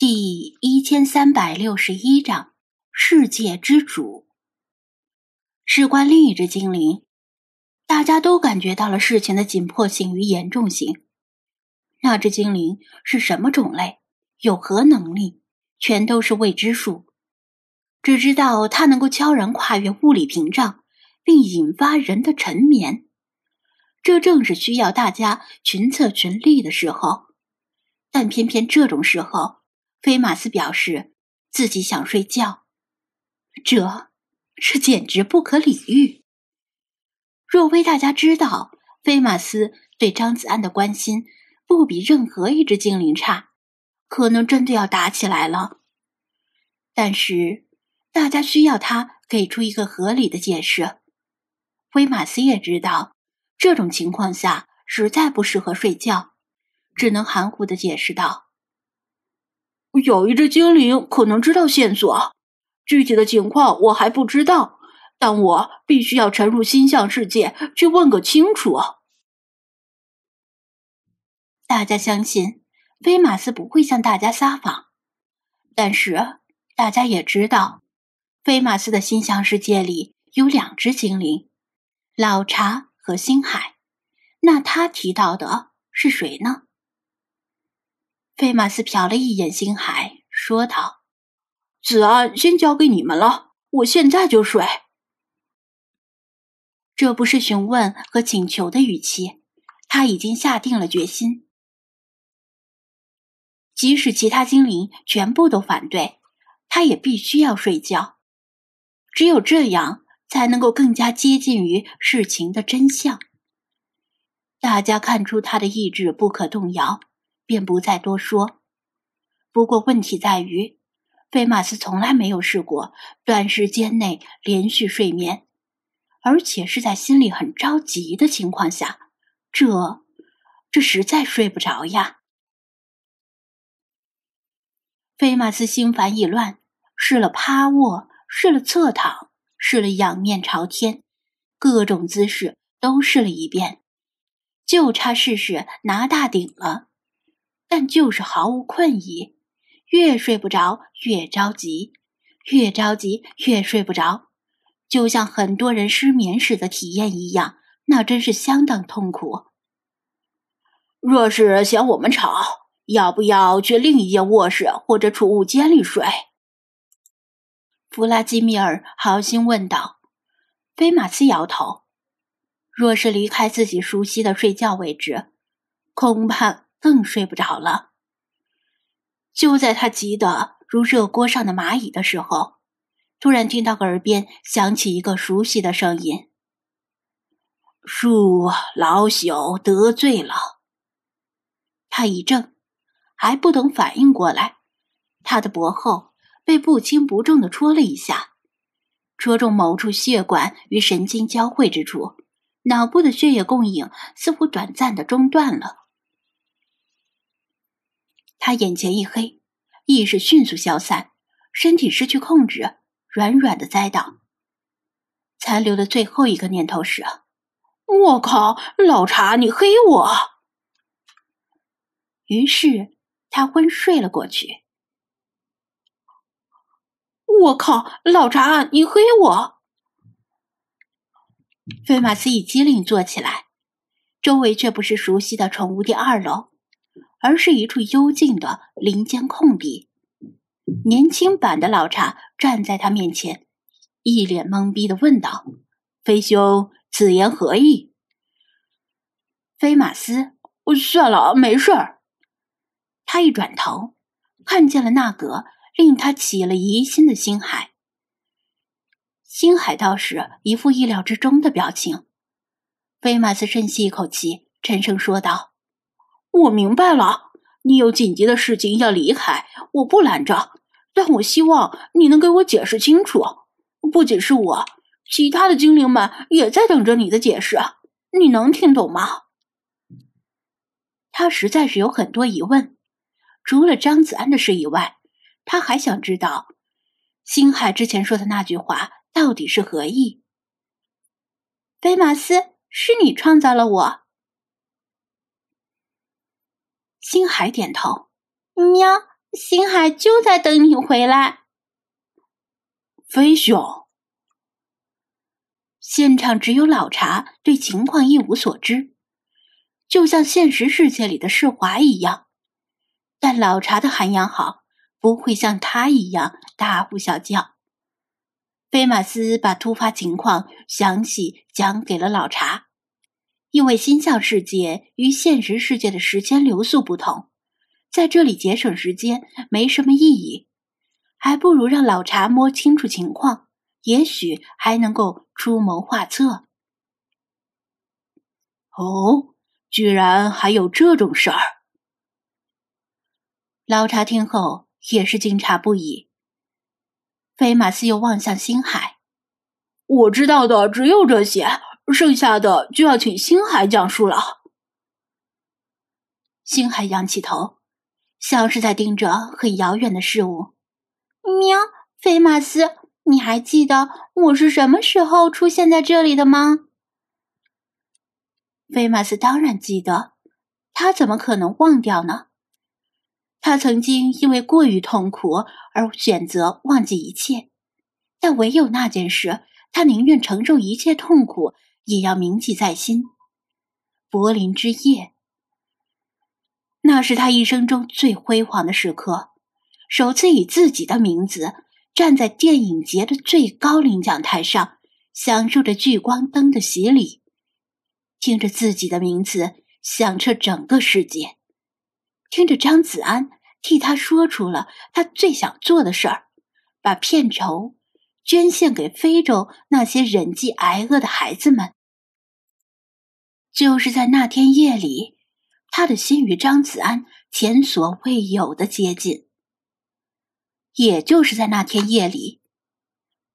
第一千三百六十一章世界之主。事关另一只精灵，大家都感觉到了事情的紧迫性与严重性。那只精灵是什么种类，有何能力，全都是未知数。只知道它能够悄然跨越物理屏障，并引发人的沉眠。这正是需要大家群策群力的时候，但偏偏这种时候。菲马斯表示自己想睡觉，这这简直不可理喻。若非大家知道菲马斯对张子安的关心不比任何一只精灵差，可能真的要打起来了。但是大家需要他给出一个合理的解释。菲马斯也知道这种情况下实在不适合睡觉，只能含糊的解释道。有一只精灵可能知道线索，具体的情况我还不知道，但我必须要沉入星象世界去问个清楚。大家相信菲马斯不会向大家撒谎，但是大家也知道，菲马斯的星象世界里有两只精灵，老茶和星海。那他提到的是谁呢？费马斯瞟了一眼星海，说道：“子安，先交给你们了，我现在就睡。”这不是询问和请求的语气，他已经下定了决心。即使其他精灵全部都反对，他也必须要睡觉。只有这样，才能够更加接近于事情的真相。大家看出他的意志不可动摇。便不再多说。不过问题在于，菲马斯从来没有试过短时间内连续睡眠，而且是在心里很着急的情况下，这这实在睡不着呀。菲马斯心烦意乱，试了趴卧，试了侧躺，试了仰面朝天，各种姿势都试了一遍，就差试试拿大顶了。但就是毫无困意，越睡不着越着急，越着急越睡不着，就像很多人失眠时的体验一样，那真是相当痛苦。若是嫌我们吵，要不要去另一间卧室或者储物间里睡？弗拉基米尔好心问道。菲马斯摇头，若是离开自己熟悉的睡觉位置，恐怕。更睡不着了。就在他急得如热锅上的蚂蚁的时候，突然听到耳边响起一个熟悉的声音：“恕老朽得罪了。”他一怔，还不等反应过来，他的脖后被不轻不重的戳了一下，戳中某处血管与神经交汇之处，脑部的血液供应似乎短暂的中断了。他眼前一黑，意识迅速消散，身体失去控制，软软的栽倒。残留的最后一个念头是：“我靠，老查，你黑我！”于是他昏睡了过去。我靠，老查，你黑我！菲马斯一激灵坐起来，周围却不是熟悉的宠物店二楼。而是一处幽静的林间空地，年轻版的老茶站在他面前，一脸懵逼的问道：“飞兄，此言何意？”飞马斯，算了，没事儿。他一转头，看见了那个令他起了疑心的星海。星海倒是一副意料之中的表情。菲马斯深吸一口气，沉声说道。我明白了，你有紧急的事情要离开，我不拦着。但我希望你能给我解释清楚。不仅是我，其他的精灵们也在等着你的解释。你能听懂吗？他实在是有很多疑问，除了张子安的事以外，他还想知道星海之前说的那句话到底是何意。菲马斯，是你创造了我。星海点头，喵，星海就在等你回来。飞熊，现场只有老茶对情况一无所知，就像现实世界里的世华一样。但老茶的涵养好，不会像他一样大呼小叫。菲马斯把突发情况详细讲给了老茶，因为心象世界与现实世界的时间流速不同，在这里节省时间没什么意义，还不如让老茶摸清楚情况，也许还能够出谋划策。哦，居然还有这种事儿！老茶听后也是惊诧不已。菲马斯又望向星海，我知道的只有这些，剩下的就要请星海讲述了。星海仰起头，像是在盯着很遥远的事物。喵，菲马斯，你还记得我是什么时候出现在这里的吗？菲马斯当然记得，他怎么可能忘掉呢？他曾经因为过于痛苦而选择忘记一切，但唯有那件事，他宁愿承受一切痛苦，也要铭记在心。柏林之夜，那是他一生中最辉煌的时刻，首次以自己的名字站在电影节的最高领奖台上，享受着聚光灯的洗礼，听着自己的名字响彻整个世界。听着张子安替他说出了他最想做的事儿，把片酬捐献给非洲那些忍饥挨饿的孩子们。就是在那天夜里，他的心与张子安前所未有的接近。也就是在那天夜里，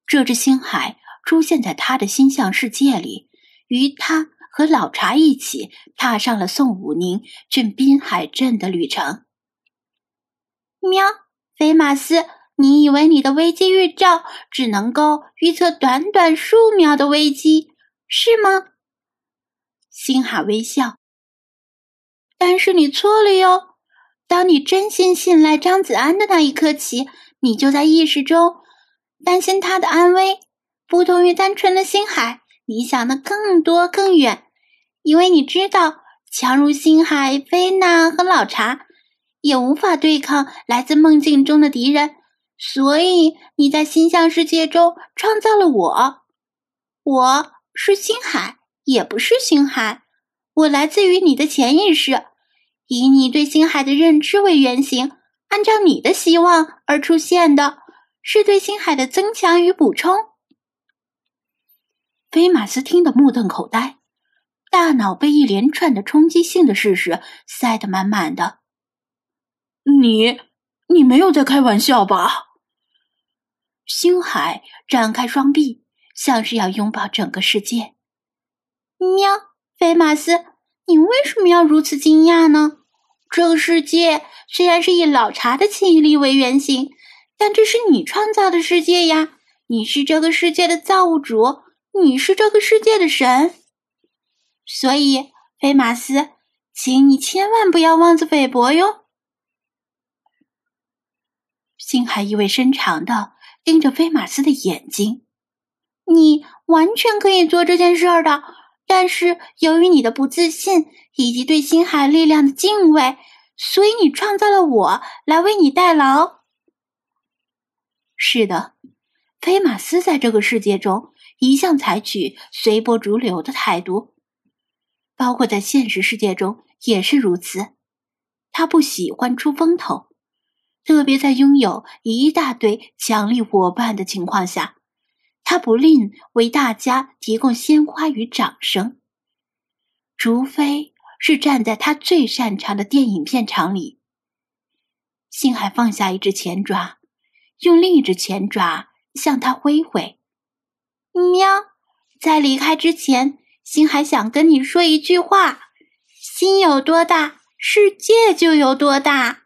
这只星海出现在他的心象世界里，与他。和老茶一起踏上了宋武宁镇滨海镇的旅程。喵，菲马斯，你以为你的危机预兆只能够预测短短数秒的危机，是吗？星海微笑。但是你错了哟。当你真心信赖张子安的那一刻起，你就在意识中担心他的安危。不同于单纯的星海，你想的更多更远。因为你知道，强如星海、菲娜和老茶，也无法对抗来自梦境中的敌人，所以你在星象世界中创造了我。我是星海，也不是星海，我来自于你的潜意识，以你对星海的认知为原型，按照你的希望而出现的，是对星海的增强与补充。菲马斯听得目瞪口呆。大脑被一连串的冲击性的事实塞得满满的。你，你没有在开玩笑吧？星海展开双臂，像是要拥抱整个世界。喵，菲马斯，你为什么要如此惊讶呢？这个世界虽然是以老茶的记忆力为原型，但这是你创造的世界呀！你是这个世界的造物主，你是这个世界的神。所以，菲马斯，请你千万不要妄自菲薄哟。星海意味深长的盯着菲马斯的眼睛。你完全可以做这件事儿的，但是由于你的不自信以及对星海力量的敬畏，所以你创造了我来为你代劳。是的，菲马斯在这个世界中一向采取随波逐流的态度。包括在现实世界中也是如此，他不喜欢出风头，特别在拥有一大堆强力伙伴的情况下，他不吝为大家提供鲜花与掌声，除非是站在他最擅长的电影片场里。星海放下一只前爪，用另一只前爪向他挥挥。喵，在离开之前。心海想跟你说一句话：心有多大，世界就有多大。